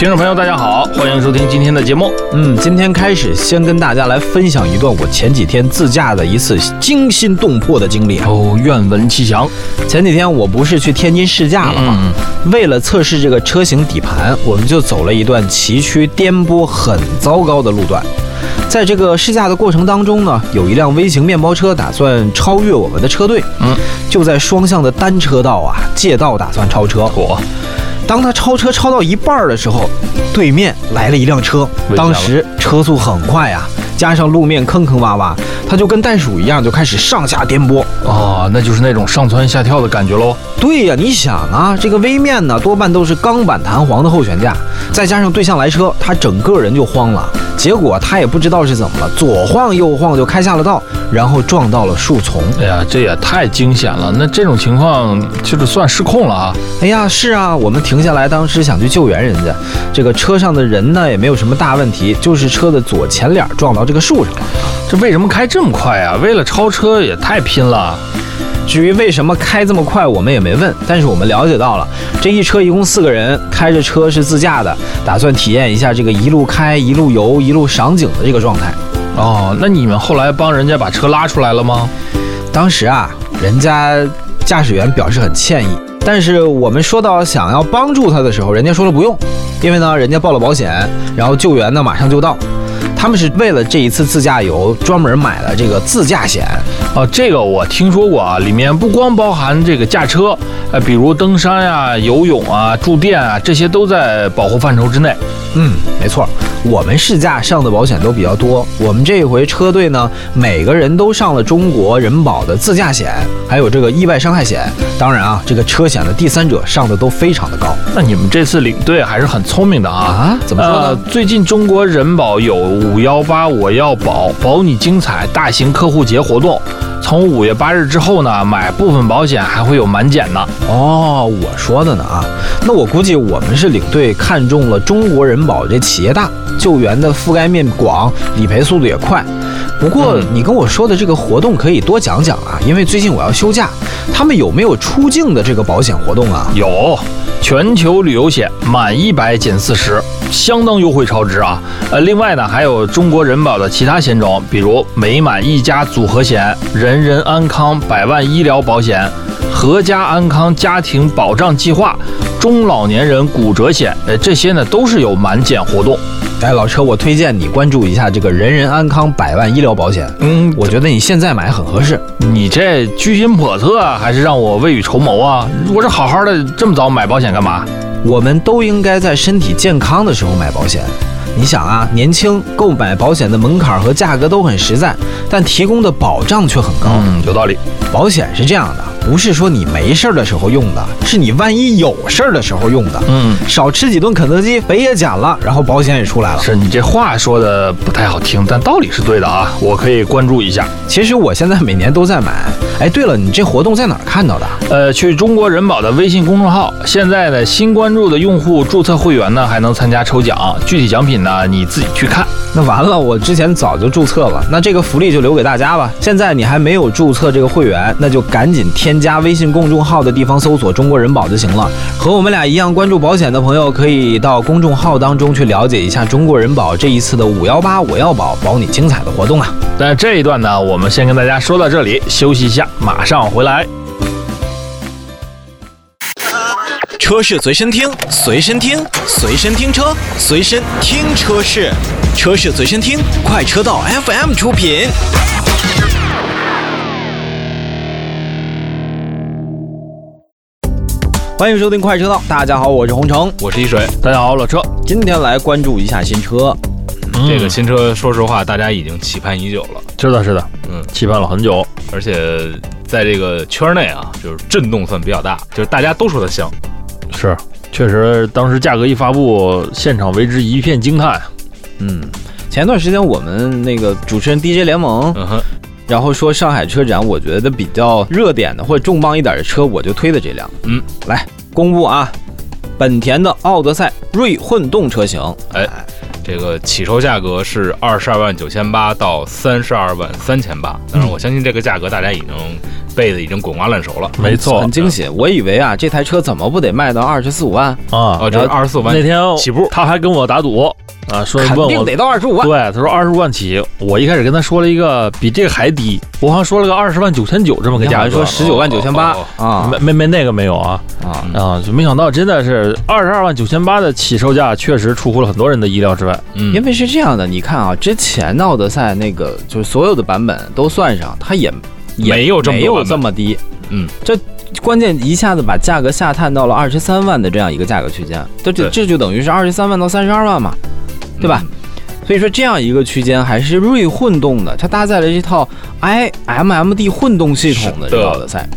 听众朋友，大家好，欢迎收听今天的节目。嗯，今天开始先跟大家来分享一段我前几天自驾的一次惊心动魄的经历。哦，愿闻其详。前几天我不是去天津试驾了吗？为了测试这个车型底盘，我们就走了一段崎岖、颠簸、很糟糕的路段。在这个试驾的过程当中呢，有一辆微型面包车打算超越我们的车队，嗯，就在双向的单车道啊借道打算超车。我当他超车超到一半儿的时候，对面来了一辆车，当时车速很快啊，加上路面坑坑洼洼，它就跟袋鼠一样，就开始上下颠簸。啊，那就是那种上蹿下跳的感觉喽。对呀，你想啊，这个微面呢，多半都是钢板弹簧的后悬架，再加上对向来车，他整个人就慌了。结果他也不知道是怎么了，左晃右晃就开下了道，然后撞到了树丛。哎呀，这也太惊险了。那这种情况就是算失控了啊。哎呀，是啊，我们停下来，当时想去救援人家。这个车上的人呢，也没有什么大问题，就是车的左前脸撞到这个树上了。这为什么开这么快啊？为了超车也太拼了。至于为什么开这么快，我们也没问，但是我们了解到了，这一车一共四个人，开着车是自驾的，打算体验一下这个一路开、一路游、一路赏景的这个状态。哦，那你们后来帮人家把车拉出来了吗？当时啊，人家驾驶员表示很歉意，但是我们说到想要帮助他的时候，人家说了不用，因为呢，人家报了保险，然后救援呢马上就到。他们是为了这一次自驾游专门买了这个自驾险，哦，这个我听说过啊，里面不光包含这个驾车，呃，比如登山呀、游泳啊、住店啊，这些都在保护范畴之内。嗯，没错，我们试驾上的保险都比较多。我们这一回车队呢，每个人都上了中国人保的自驾险，还有这个意外伤害险。当然啊，这个车险的第三者上的都非常的高那你们这次领队还是很聪明的啊。啊。怎么说呃呢？，最近中国人保有五幺八我要保保你精彩大型客户节活动，从五月八日之后呢，买部分保险还会有满减呢。哦，我说的呢啊。那我估计我们是领队看中了中国人保这企业大，救援的覆盖面广，理赔速度也快。不过你跟我说的这个活动可以多讲讲啊，因为最近我要休假，他们有没有出境的这个保险活动啊？有全球旅游险满一百减四十，相当优惠超值啊！呃，另外呢，还有中国人保的其他险种，比如美满一家组合险、人人安康百万医疗保险、合家安康家庭保障计划、中老年人骨折险，呃，这些呢都是有满减活动。哎，老车，我推荐你关注一下这个人人安康百万医疗保险。嗯，我觉得你现在买很合适。你这居心叵测啊，还是让我未雨绸缪啊？我这好好的这么早买保险干嘛？我们都应该在身体健康的时候买保险。你想啊，年轻购买保险的门槛和价格都很实在，但提供的保障却很高。嗯，有道理。保险是这样的，不是说你没事儿的时候用的，是你万一有事儿的时候用的。嗯，少吃几顿肯德基，肥也减了，然后保险也出来了。是你这话说的不太好听，但道理是对的啊，我可以关注一下。其实我现在每年都在买。哎，对了，你这活动在哪儿看到的？呃，去中国人保的微信公众号，现在呢新关注的用户注册会员呢还能参加抽奖，具体奖品呢你自己去看。那完了，我之前早就注册了，那这个福利就留给大家吧。现在你还没有注册这个会员，那就赶紧添添加微信公众号的地方搜索“中国人保”就行了。和我们俩一样关注保险的朋友，可以到公众号当中去了解一下中国人保这一次的五幺八我要保保你精彩的活动啊。但这一段呢，我们先跟大家说到这里，休息一下，马上回来。车是随身听，随身听，随身听车，随身听车是，车是随身听，快车道 FM 出品。欢迎收听快车道，大家好，我是洪城，我是一水。大家好，老车，今天来关注一下新车。这个新车，说实话，大家已经期盼已久了，是的，是的，嗯，期盼了很久。而且在这个圈内啊，就是震动算比较大，就是大家都说它香。是，确实，当时价格一发布，现场为之一片惊叹。嗯，前段时间我们那个主持人 DJ 联盟，嗯哼，然后说上海车展，我觉得比较热点的或者重磅一点的车，我就推的这辆。嗯，来公布啊，本田的奥德赛锐混动车型。哎，这个起售价格是二十二万九千八到三十二万三千八。当然，我相信这个价格大家已经背的已经滚瓜烂熟了。没错很惊喜。我以为啊，这台车怎么不得卖到二十四五万？啊。哦，就是二十四万那天起步他还跟我打赌啊，说问我肯定得到二十五万。对，他说二十五万起，我一开始跟他说了一个比这个还低，我好像说了个二十万九千九这么个价格，说十九万九千八哦啊没没没那个没有啊啊！啊，就没想到真的是二十二万九千八的起售价，确实出乎了很多人的意料之外。嗯，因为是这样的，你看啊，之前的奥德赛那个就是所有的版本都算上，它也也没有这么没有这么低。嗯，这关键一下子把价格下探到了二十三万的这样一个价格区间，这这这就等于是二十三万到三十二万嘛，对吧？所以说这样一个区间还是锐混动的，它搭载了一套 i MMD 混动系统的这个奥德赛，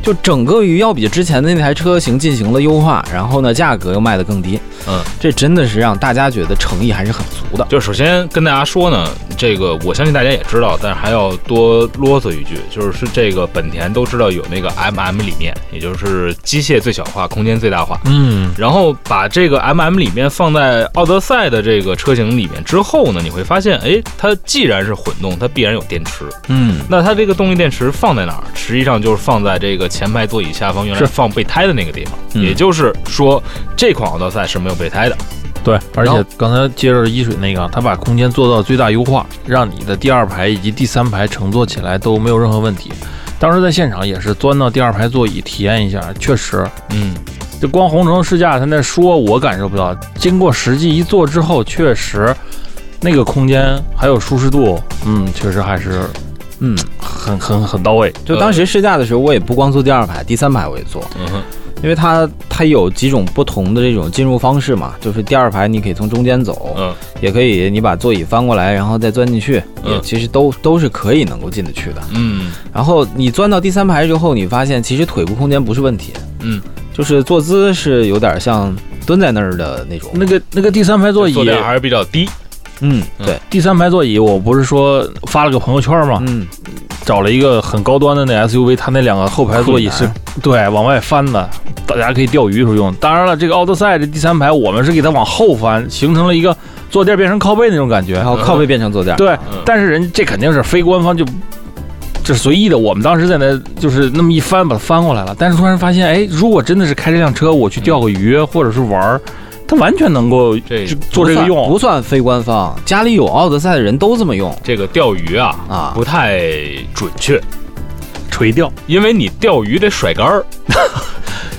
就整个于要比之前的那台车型进行了优化，然后呢价格又卖得更低，嗯，这真的是让大家觉得诚意还是很足的。就首先跟大家说呢，这个我相信大家也知道，但是还要多啰嗦一句，就是是这个本田都知道有那个 MM 理念，也就是机械最小化，空间最大化。嗯，然后把这个 MM 里面放在奥德赛的这个车型里面之后呢，你会发现，哎，它既然是混动，它必然有电池。嗯，那它这个动力电池放在哪儿？实际上就是放在这个前排座椅下方原来是放备胎的那个地方。嗯也就是说，这款奥德赛是没有备胎的。对，而且刚才接着一水那个，他把空间做到最大优化，让你的第二排以及第三排乘坐起来都没有任何问题。当时在现场也是钻到第二排座椅体验一下，确实，嗯，这光红城试驾他那说，我感受不到。经过实际一坐之后，确实那个空间还有舒适度，嗯，确实还是嗯，很很很到位。就当时试驾的时候，我也不光坐第二排，第三排我也坐，嗯哼，因为它它有几种不同的这种进入方式嘛，就是第二排你可以从中间走，嗯，也可以你把座椅翻过来，然后再钻进去，嗯也其实都都是可以能够进得去的。嗯然后你钻到第三排之后，你发现其实腿部空间不是问题，嗯，就是坐姿是有点像蹲在那儿的那种。那个那个第三排座椅坐，垫还是比较低。嗯，嗯对，第三排座椅，我不是说发了个朋友圈吗？嗯，找了一个很高端的那 SUV，它那两个后排座椅是对往外翻的，大家可以钓鱼时候用。当然了，这个奥德赛这第三排我们是给它往后翻，形成了一个坐垫变成靠背那种感觉然。后靠背变成坐垫。对嗯，但是人这肯定是非官方就。这随意的，我们当时在那就是那么一翻，把它翻过来了。但是突然发现，哎，如果真的是开这辆车，我去钓个鱼或者是玩儿，它完全能够做这个用。不算非官方，家里有奥德赛的人都这么用这个钓鱼啊，啊。不太准确，垂钓，因为你钓鱼得甩竿儿。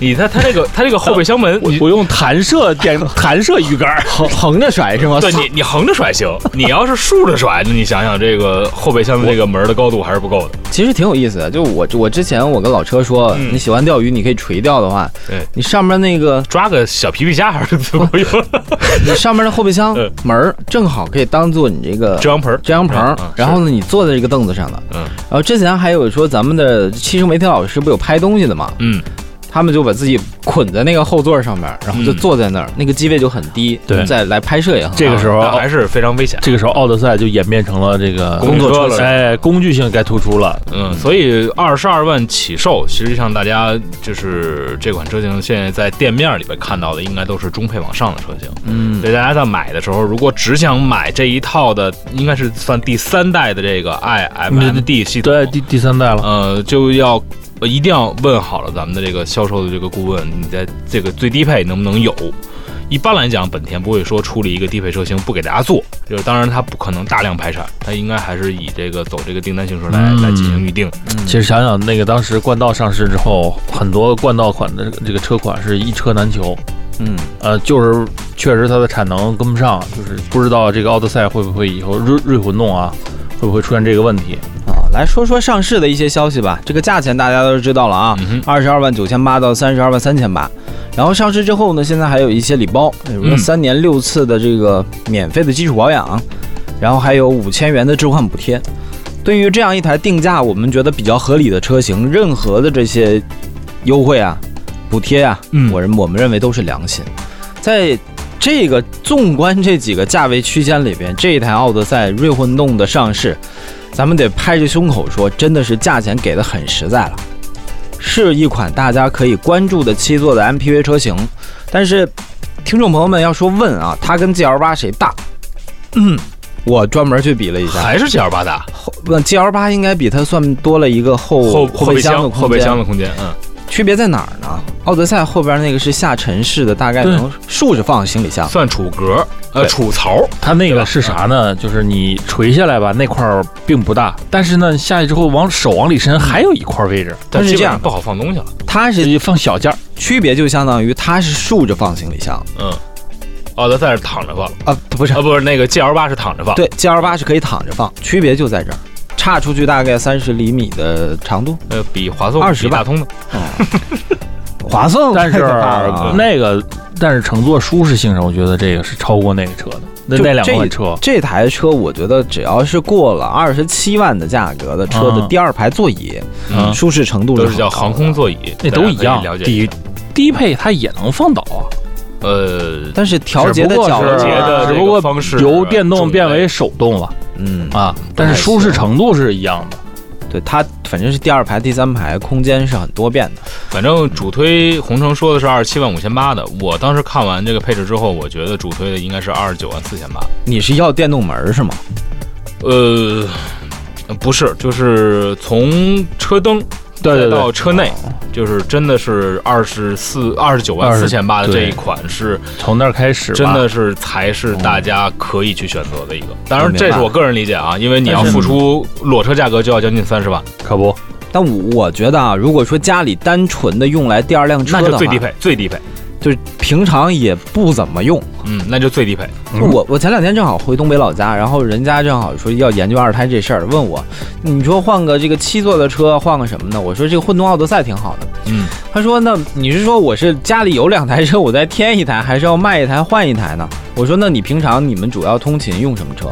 你它它这个它这个后备箱门，你我用弹射电弹射鱼竿，横横着甩是吗？对你你横着甩行，你要是竖着甩，那你想想这个后备箱的这个门的高度还是不够的。其实挺有意思的。就我我之前我跟老车说，嗯你喜欢钓鱼，你可以垂钓的话，对你上面那个抓个小皮皮虾还是怎么用，你上面的后备箱嗯门正好可以当做你这个遮阳棚。遮阳棚然后呢，你坐在这个凳子上的。嗯然后之前还有说咱们的汽车媒体老师不有拍东西的嘛，嗯，他们就把自己捆在那个后座上面，然后就嗯坐在那儿，那个机位就很低，对再来拍摄也很好。这个时候还是非常危险。这个时候奥德赛就演变成了这个工作车了哎，工具性该突出了。嗯，所以二十二万起售，实际上大家就是这款车型现在在店面里边看到的，应该都是中配往上的车型。嗯所以大家在买的时候，如果只想买这一套的，应该是算第三代的这个 iMMD 系统，对，第第三代了。呃，就要呃一定要问好了咱们的这个销售的这个顾问，你在这个最低配能不能有？一般来讲，本田不会说出了一个低配车型不给大家做，就是当然它不可能大量排产，它应该还是以这个走这个订单形式来、嗯来进行预定。其实想想那个当时冠道上市之后，很多冠道款的这个这个车款是一车难求。嗯，呃，就是确实它的产能跟不上，就是不知道这个奥德赛会不会以后锐锐混动啊，会不会出现这个问题？啊，来说说上市的一些消息吧。这个价钱大家都知道了啊，二十二万九千八到三十二万三千八。然后上市之后呢，现在还有一些礼包，比如说嗯三年六次的这个免费的基础保养，然后还有五千元的置换补贴。对于这样一台定价我们觉得比较合理的车型，任何的这些优惠啊、补贴啊，嗯我认我们认为都是良心。在这个纵观这几个价位区间里边，这一台奥德赛锐混动的上市，咱们得拍着胸口说，真的是价钱给的很实在了。是一款大家可以关注的七座的 MPV 车型，但是听众朋友们要说问啊，它跟 GL 八谁大？嗯，我专门去比了一下，还是 G L 八大后呃 GL 八应该比它算多了一个后后后备箱的空间。后备箱的空间，嗯，区别在哪儿呢？奥德赛后边那个是下沉式的，大概能竖着放行李箱。算储格，呃，储槽，它那个是啥呢？就是你垂下来吧，那块儿并不大，但是呢，下去之后往手往里伸，还有一块位置，但是这样不好放东西了。它是是放小件儿。区别就相当于它是竖着放行李箱嗯，奥德赛是躺着放，啊，不是啊，不是那个 G L 八是躺着放。对，GL 八是可以躺着放，区别就在这儿，差出去大概三十厘米的长度，呃，比华硕、20吧。比大通的，划算。但是太可怕了啊。那个，但是乘坐舒适性上，我觉得这个是超过那个车的。那就那两这款车，这台车，我觉得只要是过了二十七万的价格的车的嗯。第二排座椅，嗯。舒适程度都是叫高的。航空座椅，那都一样大家可以了。解一低下。低配它也能放倒啊，呃，但是调节的只不过是角度节的这只不过方式由电动变为手动了嗯啊，但是舒适程度是一样的。对它反正是第二排、第三排空间是很多变的。反正主推红城说的是二十七万五千八的，我当时看完这个配置之后，我觉得主推的应该是二十九万四千八。你是要电动门是吗？呃，不是，就是从车灯对对对。再到车内，就是真的是二十四二十九万四千八的这一款是从那儿开始，真的是才是大家可以去选择的一个。当然，这是我个人理解啊，因为你要付出裸车价格就要将近三十万，可不。但我我觉得啊，如果说家里单纯的用来第二辆车的话，那就最低配，最低配，就是平常也不怎么用。嗯，那就最低配。我我前两天正好回东北老家，然后人家正好说要研究二胎这事儿，问我，你说换个这个七座的车，换个什么呢？我说这个混动奥德赛挺好的。嗯，他说那你是说我是家里有两台车，我再添一台，还是要卖一台换一台呢？我说那你平常你们主要通勤用什么车？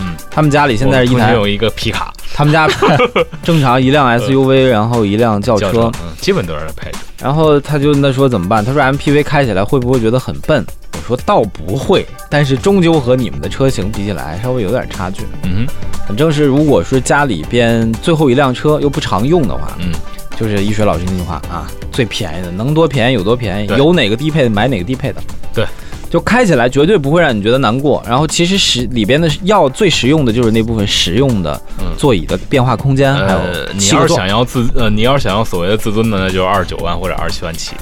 嗯，他们家里现在是一台，我有一个皮卡他们家 正常一辆 SUV，然后一辆轿车，嗯，基本都是这配置。然后他就那说怎么办？他说 MPV 开起来会不会觉得很笨？我说倒不会，但是终究和你们的车型比起来稍微有点差距。嗯反正是如果是家里边最后一辆车又不常用的话，嗯，就是一水老师那句话啊，最便宜的能多便宜有多便宜，有哪个低配的买哪个低配的。对。就开起来绝对不会让你觉得难过，然后其实实里边的要最实用的就是那部分实用的嗯座椅的变化空间，还有呃，你要是想要自呃，你要是想要所谓的自尊的，那就是二十九万或者二十七万起。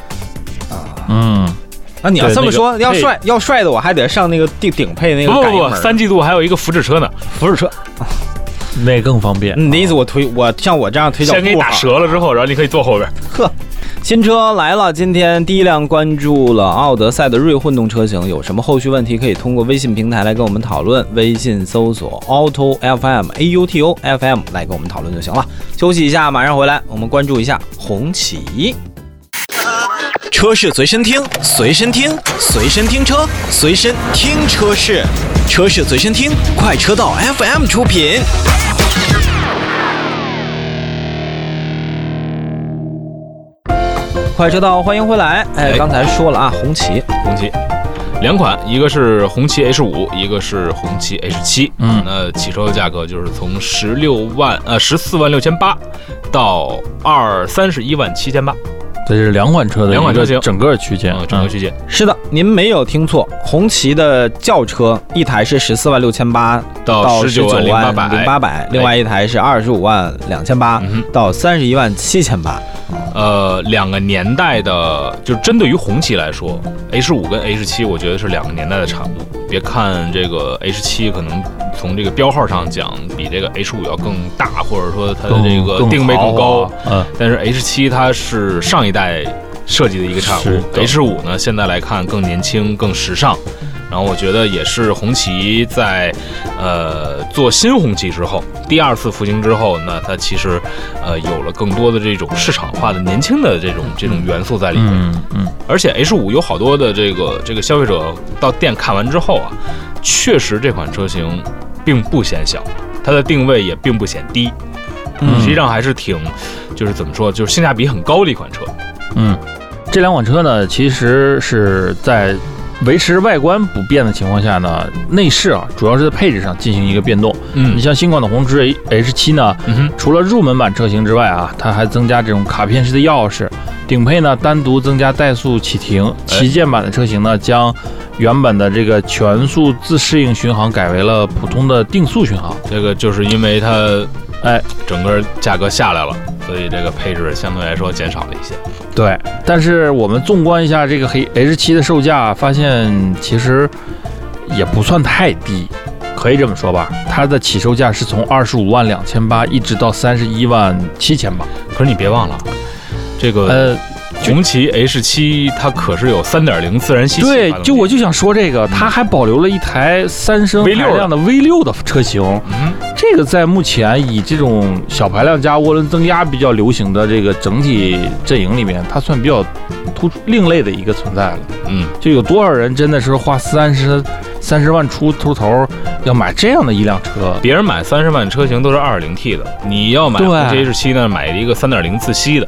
啊嗯，啊，你要这么说，要帅要帅的，我还得上那个顶顶配那个不不不，三季度还有一个福祉车呢，福祉车。那更方便。嗯你的意思我推我像我这样推脚先给你打。折了之后，然后你可以坐后边。呵，新车来了，今天第一辆关注了奥德赛的锐混动车型，有什么后续问题可以通过微信平台来跟我们讨论，微信搜索 Auto FM A U T O F M 来跟我们讨论就行了。休息一下，马上回来，我们关注一下红旗。车是随身听，随身听，随身听车，随身听车是，车是随身听，快车道 FM 出品。快车道，欢迎回来。哎，哎。刚才说了啊，红旗，红旗。两款，一个是红旗 H 五，一个是红旗 H 七。嗯。那起售的价格就是从十六万呃十四万六千八到二三十一万七千八，这是两款车的两款车型。整个区间嗯，，整个区间。是的，您没有听错，红旗的轿车一台是十四万六千八到到十九19万万0800零八百，另外一台是二十五万两千八到三十一万七千八。呃，两个年代的，就是针对于红旗来说，H 五跟 H 七，我觉得是两个年代的产物。别看这个 H 七可能从这个标号上讲比这个 H 五要更大，或者说它的这个定位更豪高华，嗯，但是 H 七它是上一代设计的一个产物，H 五呢现在来看更年轻、更时尚。然后我觉得也是红旗在呃做新红旗之后，第二次复兴之后，那它其实呃有了更多的这种市场化的年轻的这种这种元素在里面。嗯嗯，而且 H 五有好多的这个这个消费者到店看完之后啊，确实这款车型并不显小，它的定位也并不显低，嗯实际上还是挺就是怎么说，就是性价比很高的一款车。嗯，这两款车呢，其实是在维持外观不变的情况下呢，内饰啊主要是在配置上进行一个变动。嗯你像新款的红旗 H 7呢，嗯，除了入门版车型之外啊，它还增加这种卡片式的钥匙。顶配呢单独增加怠速启停，旗舰版的车型呢将原本的这个全速自适应巡航改为了普通的定速巡航。这个就是因为它哎，整个价格下来了，所以这个配置相对来说减少了一些。对，但是我们纵观一下这个黑 H 七的售价，发现其实也不算太低，可以这么说吧。它的起售价是从二十五万两千八一直到三十一万七千八。可是你别忘了，这个呃，红旗 H 七它可是有三点零自然吸气对就我就想说这个，它还保留了一台三升 V6 排量的 V 六的车型。嗯这个在目前以这种小排量加涡轮增压比较流行的这个整体阵营里面，它算比较突出另类的一个存在了。嗯，就有多少人真的是花三十三十万出出头要买这样的一辆车？别人买三十万车型都是二点零 T 的，你要买对红旗 H 七呢，买一个三点零自吸的。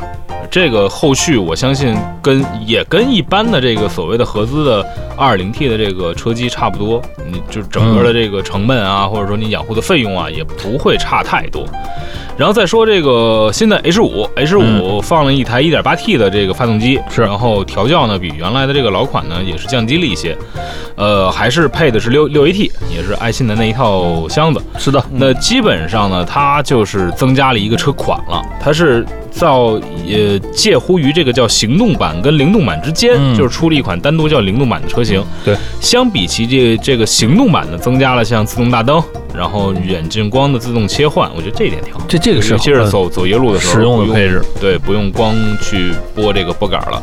这个后续我相信跟也跟一般的这个所谓的合资的 2.0T 的这个车机差不多，你就整个的这个成本啊，或者说你养护的费用啊，也不会差太多。然后再说这个新的 H 五 H 五放了一台 1.8T 的这个发动机，是。然后调教呢比原来的这个老款呢也是降低了一些，呃，还是配的是六六 AT，也是爱信的那一套箱子。是的，那基本上呢，它就是增加了一个车款了，它是造呃介乎于这个叫行动版跟灵动版之间，嗯。就是出了一款单独叫灵动版的车型。对，相比其这这个行动版呢，增加了像自动大灯，然后远近光的自动切换，我觉得这一点挺好。这这个是尤其是走走夜路的时候，实用的配置。对，不用光去拨这个拨杆了，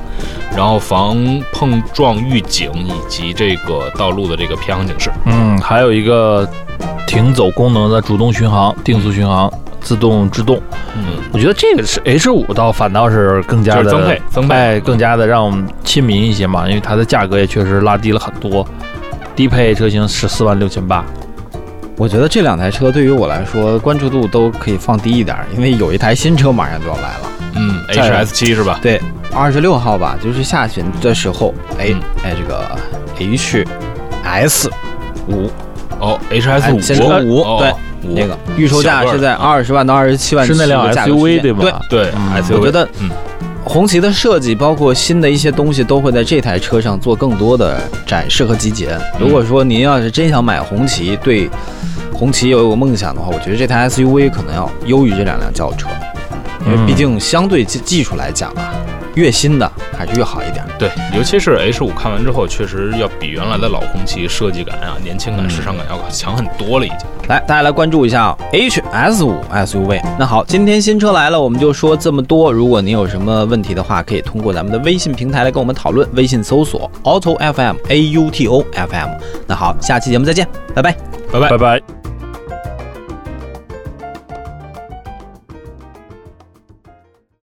然后防碰撞预警以及这个道路的这个偏航警示。嗯，还有一个停走功能的主动巡航、定速巡航、自动制动。嗯，我觉得这个是 H 5倒反倒是更加的增配增配哎，更加的让我们亲民一些嘛，因为它的价格也确实拉低了很多。低配车型十四万六千八，我觉得这两台车对于我来说关注度都可以放低一点，因为有一台新车马上就要来了。嗯，H S 七是吧？对，二十六号吧，就是下旬的时候，哎嗯哎，这个 H S 五哦，H S 五，哎先说五哦对五那个预售价是在二十万到二十七万是那辆这个价格区 SUV 间对吧？对，对嗯，SUV，我觉得嗯红旗的设计，包括新的一些东西，都会在这台车上做更多的展示和集结。如果说您要是真想买红旗，对红旗有个梦想的话，我觉得这台 SUV 可能要优于这两辆轿车，因为嗯毕竟相对技技术来讲啊，越新的还是越好一点。对，尤其是 H 五看完之后，确实要比原来的老红旗设计感啊、年轻感、嗯时尚感要强很多了，已经。来，大家来关注一下 HS 五 SUV。那好，今天新车来了，我们就说这么多。如果您有什么问题的话，可以通过咱们的微信平台来跟我们讨论，微信搜索 Auto FM A U T O F M。那好，下期节目再见，拜拜。拜拜拜。拜。